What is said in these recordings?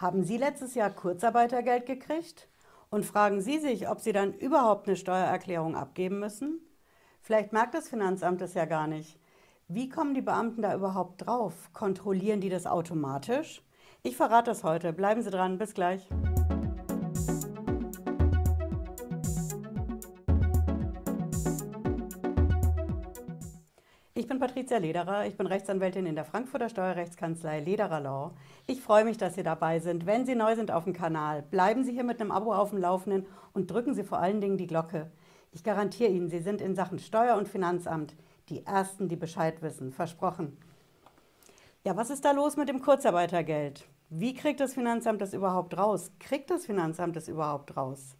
Haben Sie letztes Jahr Kurzarbeitergeld gekriegt? Und fragen Sie sich, ob Sie dann überhaupt eine Steuererklärung abgeben müssen? Vielleicht merkt das Finanzamt das ja gar nicht. Wie kommen die Beamten da überhaupt drauf? Kontrollieren die das automatisch? Ich verrate das heute. Bleiben Sie dran. Bis gleich. Ich bin Patricia Lederer, ich bin Rechtsanwältin in der Frankfurter Steuerrechtskanzlei Lederer Law. Ich freue mich, dass Sie dabei sind. Wenn Sie neu sind auf dem Kanal, bleiben Sie hier mit einem Abo auf dem Laufenden und drücken Sie vor allen Dingen die Glocke. Ich garantiere Ihnen, Sie sind in Sachen Steuer- und Finanzamt die Ersten, die Bescheid wissen. Versprochen. Ja, was ist da los mit dem Kurzarbeitergeld? Wie kriegt das Finanzamt das überhaupt raus? Kriegt das Finanzamt das überhaupt raus?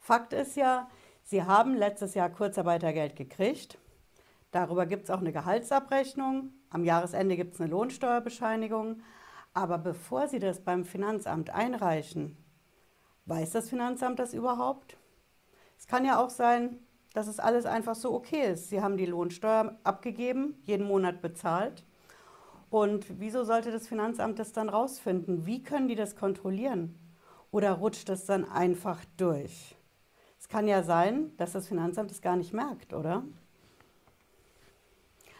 Fakt ist ja, Sie haben letztes Jahr Kurzarbeitergeld gekriegt Darüber gibt es auch eine Gehaltsabrechnung. Am Jahresende gibt es eine Lohnsteuerbescheinigung. Aber bevor Sie das beim Finanzamt einreichen, weiß das Finanzamt das überhaupt? Es kann ja auch sein, dass es alles einfach so okay ist. Sie haben die Lohnsteuer abgegeben, jeden Monat bezahlt. Und wieso sollte das Finanzamt das dann rausfinden? Wie können die das kontrollieren? Oder rutscht das dann einfach durch? Es kann ja sein, dass das Finanzamt es gar nicht merkt, oder?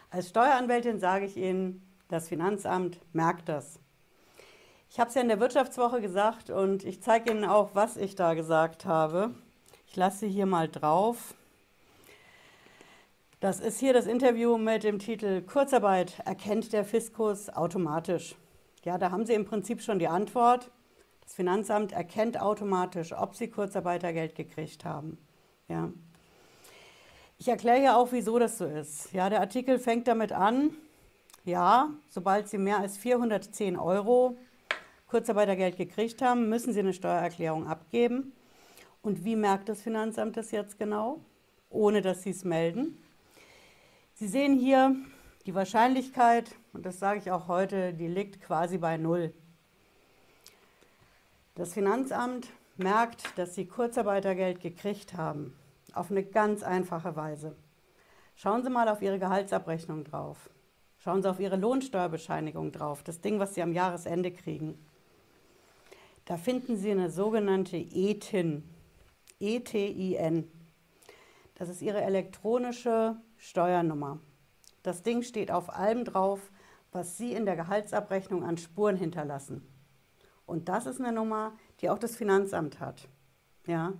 Als Steueranwältin sage ich Ihnen, das Finanzamt merkt das. Ich habe es ja in der Wirtschaftswoche gesagt und ich zeige Ihnen auch, was ich da gesagt habe. Ich lasse hier mal drauf. Das ist hier das Interview mit dem Titel Kurzarbeit erkennt der Fiskus automatisch. Ja, da haben Sie im Prinzip schon die Antwort. Das Finanzamt erkennt automatisch, ob Sie Kurzarbeitergeld gekriegt haben. Ja. Ich erkläre ja auch, wieso das so ist. Ja, der Artikel fängt damit an, ja, sobald Sie mehr als 410 Euro Kurzarbeitergeld gekriegt haben, müssen Sie eine Steuererklärung abgeben. Und wie merkt das Finanzamt das jetzt genau? Ohne dass Sie es melden. Sie sehen hier die Wahrscheinlichkeit, und das sage ich auch heute, die liegt quasi bei Null. Das Finanzamt merkt, dass Sie Kurzarbeitergeld gekriegt haben auf eine ganz einfache Weise. Schauen Sie mal auf Ihre Gehaltsabrechnung drauf. Schauen Sie auf Ihre Lohnsteuerbescheinigung drauf, das Ding, was Sie am Jahresende kriegen. Da finden Sie eine sogenannte ETIN. E-T-I-N. Das ist Ihre elektronische Steuernummer. Das Ding steht auf allem drauf, was Sie in der Gehaltsabrechnung an Spuren hinterlassen. Und das ist eine Nummer, die auch das Finanzamt hat. Ja,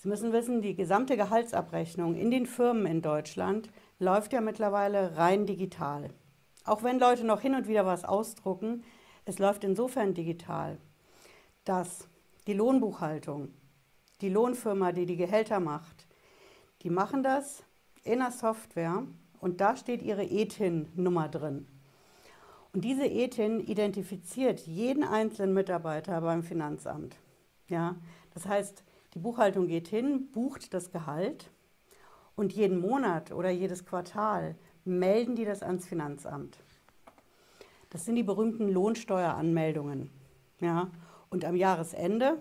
Sie müssen wissen, die gesamte Gehaltsabrechnung in den Firmen in Deutschland läuft ja mittlerweile rein digital. Auch wenn Leute noch hin und wieder was ausdrucken, es läuft insofern digital, dass die Lohnbuchhaltung, die Lohnfirma, die die Gehälter macht, die machen das in der Software und da steht ihre ETIN-Nummer drin. Und diese ETIN identifiziert jeden einzelnen Mitarbeiter beim Finanzamt. Ja, das heißt, die Buchhaltung geht hin, bucht das Gehalt und jeden Monat oder jedes Quartal melden die das ans Finanzamt. Das sind die berühmten Lohnsteueranmeldungen. Ja? Und am Jahresende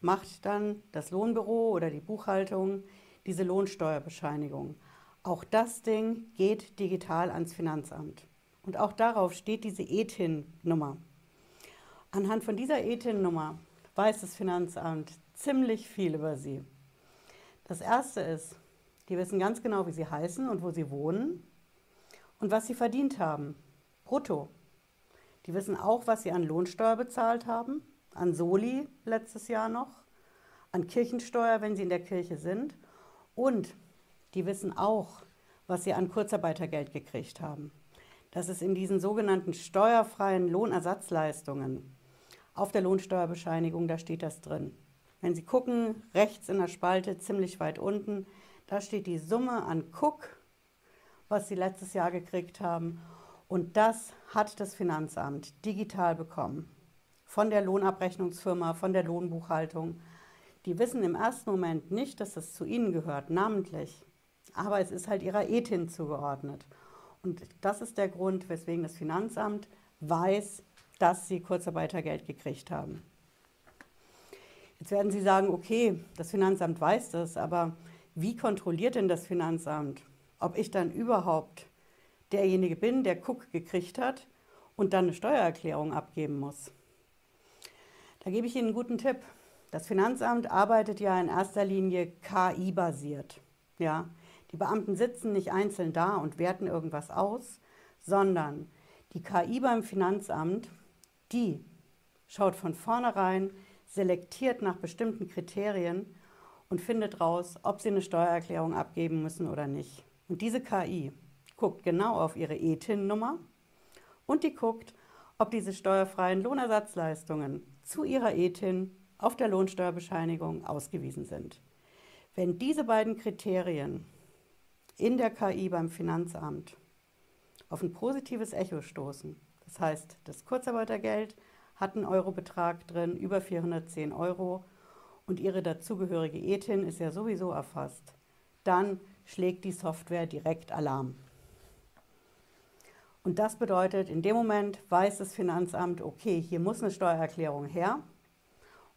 macht dann das Lohnbüro oder die Buchhaltung diese Lohnsteuerbescheinigung. Auch das Ding geht digital ans Finanzamt. Und auch darauf steht diese ETIN-Nummer. Anhand von dieser ETIN-Nummer weiß das Finanzamt ziemlich viel über sie. Das erste ist, die wissen ganz genau, wie sie heißen und wo sie wohnen und was sie verdient haben. Brutto. Die wissen auch, was sie an Lohnsteuer bezahlt haben, an Soli letztes Jahr noch, an Kirchensteuer, wenn sie in der Kirche sind. Und die wissen auch, was sie an Kurzarbeitergeld gekriegt haben. Das ist in diesen sogenannten steuerfreien Lohnersatzleistungen. Auf der Lohnsteuerbescheinigung, da steht das drin. Wenn Sie gucken, rechts in der Spalte, ziemlich weit unten, da steht die Summe an Cook, was Sie letztes Jahr gekriegt haben. Und das hat das Finanzamt digital bekommen. Von der Lohnabrechnungsfirma, von der Lohnbuchhaltung. Die wissen im ersten Moment nicht, dass das zu ihnen gehört, namentlich. Aber es ist halt ihrer Ethin zugeordnet. Und das ist der Grund, weswegen das Finanzamt weiß, dass sie Kurzarbeitergeld gekriegt haben. Jetzt werden Sie sagen, okay, das Finanzamt weiß das, aber wie kontrolliert denn das Finanzamt, ob ich dann überhaupt derjenige bin, der Cook gekriegt hat und dann eine Steuererklärung abgeben muss? Da gebe ich Ihnen einen guten Tipp. Das Finanzamt arbeitet ja in erster Linie KI-basiert. Ja, die Beamten sitzen nicht einzeln da und werten irgendwas aus, sondern die KI beim Finanzamt, die schaut von vornherein, selektiert nach bestimmten Kriterien und findet raus, ob sie eine Steuererklärung abgeben müssen oder nicht. Und diese KI guckt genau auf ihre ETIN-Nummer und die guckt, ob diese steuerfreien Lohnersatzleistungen zu ihrer ETIN auf der Lohnsteuerbescheinigung ausgewiesen sind. Wenn diese beiden Kriterien in der KI beim Finanzamt auf ein positives Echo stoßen, das heißt, das Kurzarbeitergeld hat einen Eurobetrag drin, über 410 Euro, und Ihre dazugehörige ETIN ist ja sowieso erfasst, dann schlägt die Software direkt Alarm. Und das bedeutet, in dem Moment weiß das Finanzamt, okay, hier muss eine Steuererklärung her.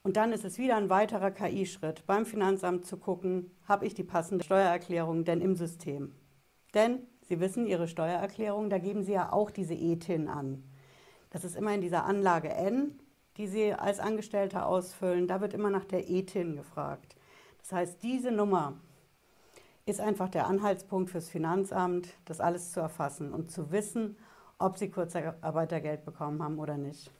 Und dann ist es wieder ein weiterer KI-Schritt beim Finanzamt zu gucken, habe ich die passende Steuererklärung denn im System. Denn Sie wissen, Ihre Steuererklärung, da geben Sie ja auch diese ETIN an. Das ist immer in dieser Anlage N, die Sie als Angestellter ausfüllen. Da wird immer nach der ETIN gefragt. Das heißt, diese Nummer ist einfach der Anhaltspunkt fürs Finanzamt, das alles zu erfassen und zu wissen, ob Sie Kurzarbeitergeld bekommen haben oder nicht.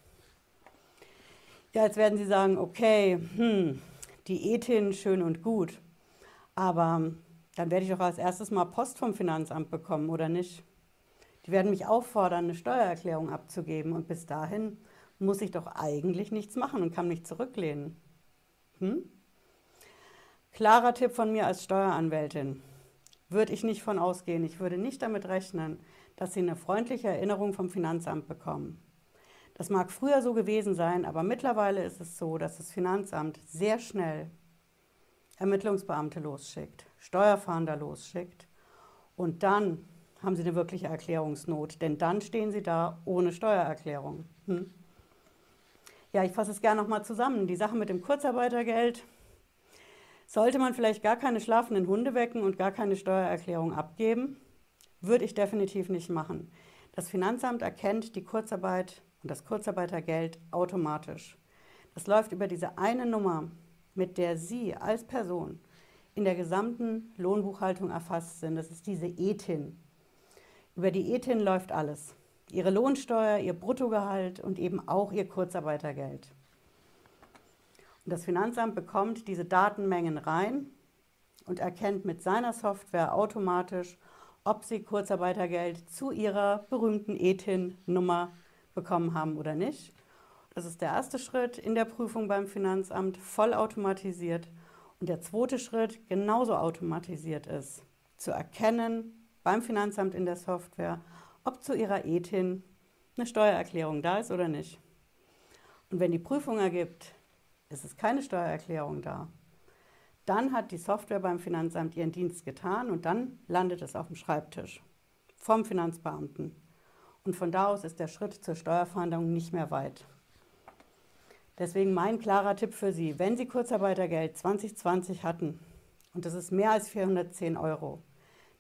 Ja, jetzt werden Sie sagen, okay, hm, die ETIN schön und gut, aber dann werde ich doch als erstes mal Post vom Finanzamt bekommen, oder nicht? Die werden mich auffordern, eine Steuererklärung abzugeben und bis dahin muss ich doch eigentlich nichts machen und kann mich zurücklehnen. Hm? Klarer Tipp von mir als Steueranwältin. Würde ich nicht von ausgehen. Ich würde nicht damit rechnen, dass Sie eine freundliche Erinnerung vom Finanzamt bekommen. Das mag früher so gewesen sein, aber mittlerweile ist es so, dass das Finanzamt sehr schnell Ermittlungsbeamte losschickt, Steuerfahnder losschickt und dann haben Sie eine wirkliche Erklärungsnot, denn dann stehen Sie da ohne Steuererklärung. Hm? Ja, ich fasse es gerne nochmal zusammen. Die Sache mit dem Kurzarbeitergeld. Sollte man vielleicht gar keine schlafenden Hunde wecken und gar keine Steuererklärung abgeben? Würde ich definitiv nicht machen. Das Finanzamt erkennt die Kurzarbeit und das Kurzarbeitergeld automatisch. Das läuft über diese eine Nummer, mit der Sie als Person in der gesamten Lohnbuchhaltung erfasst sind. Das ist diese ETIN. Über die ETIN läuft alles. Ihre Lohnsteuer, Ihr Bruttogehalt und eben auch Ihr Kurzarbeitergeld. Und das Finanzamt bekommt diese Datenmengen rein und erkennt mit seiner Software automatisch, ob Sie Kurzarbeitergeld zu Ihrer berühmten ETIN-Nummer bekommen haben oder nicht. Das ist der erste Schritt in der Prüfung beim Finanzamt, vollautomatisiert. Und der zweite Schritt genauso automatisiert ist, zu erkennen beim Finanzamt in der Software, ob zu Ihrer ETIN eine Steuererklärung da ist oder nicht. Und wenn die Prüfung ergibt, ist es keine Steuererklärung da, dann hat die Software beim Finanzamt ihren Dienst getan und dann landet es auf dem Schreibtisch vom Finanzbeamten. Und von da aus ist der Schritt zur Steuerfahndung nicht mehr weit. Deswegen mein klarer Tipp für Sie, wenn Sie Kurzarbeitergeld 2020 hatten und das ist mehr als 410 Euro,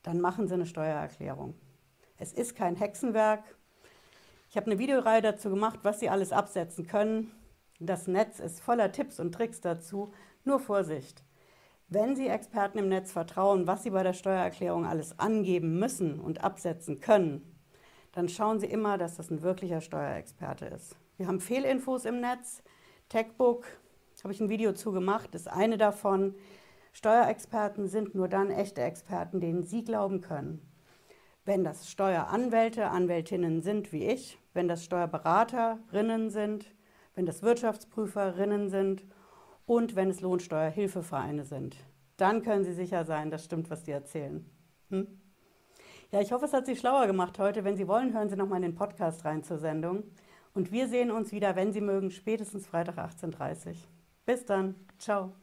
dann machen Sie eine Steuererklärung. Es ist kein Hexenwerk. Ich habe eine Videoreihe dazu gemacht, was Sie alles absetzen können. Das Netz ist voller Tipps und Tricks dazu. Nur Vorsicht. Wenn Sie Experten im Netz vertrauen, was Sie bei der Steuererklärung alles angeben müssen und absetzen können, dann schauen Sie immer, dass das ein wirklicher Steuerexperte ist. Wir haben Fehlinfos im Netz. Techbook habe ich ein Video zu gemacht, ist eine davon. Steuerexperten sind nur dann echte Experten, denen Sie glauben können. Wenn das Steueranwälte, Anwältinnen sind wie ich, wenn das Steuerberaterinnen sind, wenn das Wirtschaftsprüferinnen sind und wenn es Lohnsteuerhilfevereine sind, dann können Sie sicher sein, das stimmt, was die erzählen. Hm? Ja, ich hoffe, es hat Sie schlauer gemacht heute. Wenn Sie wollen, hören Sie nochmal in den Podcast rein zur Sendung. Und wir sehen uns wieder, wenn Sie mögen, spätestens Freitag 18.30 Uhr. Bis dann. Ciao.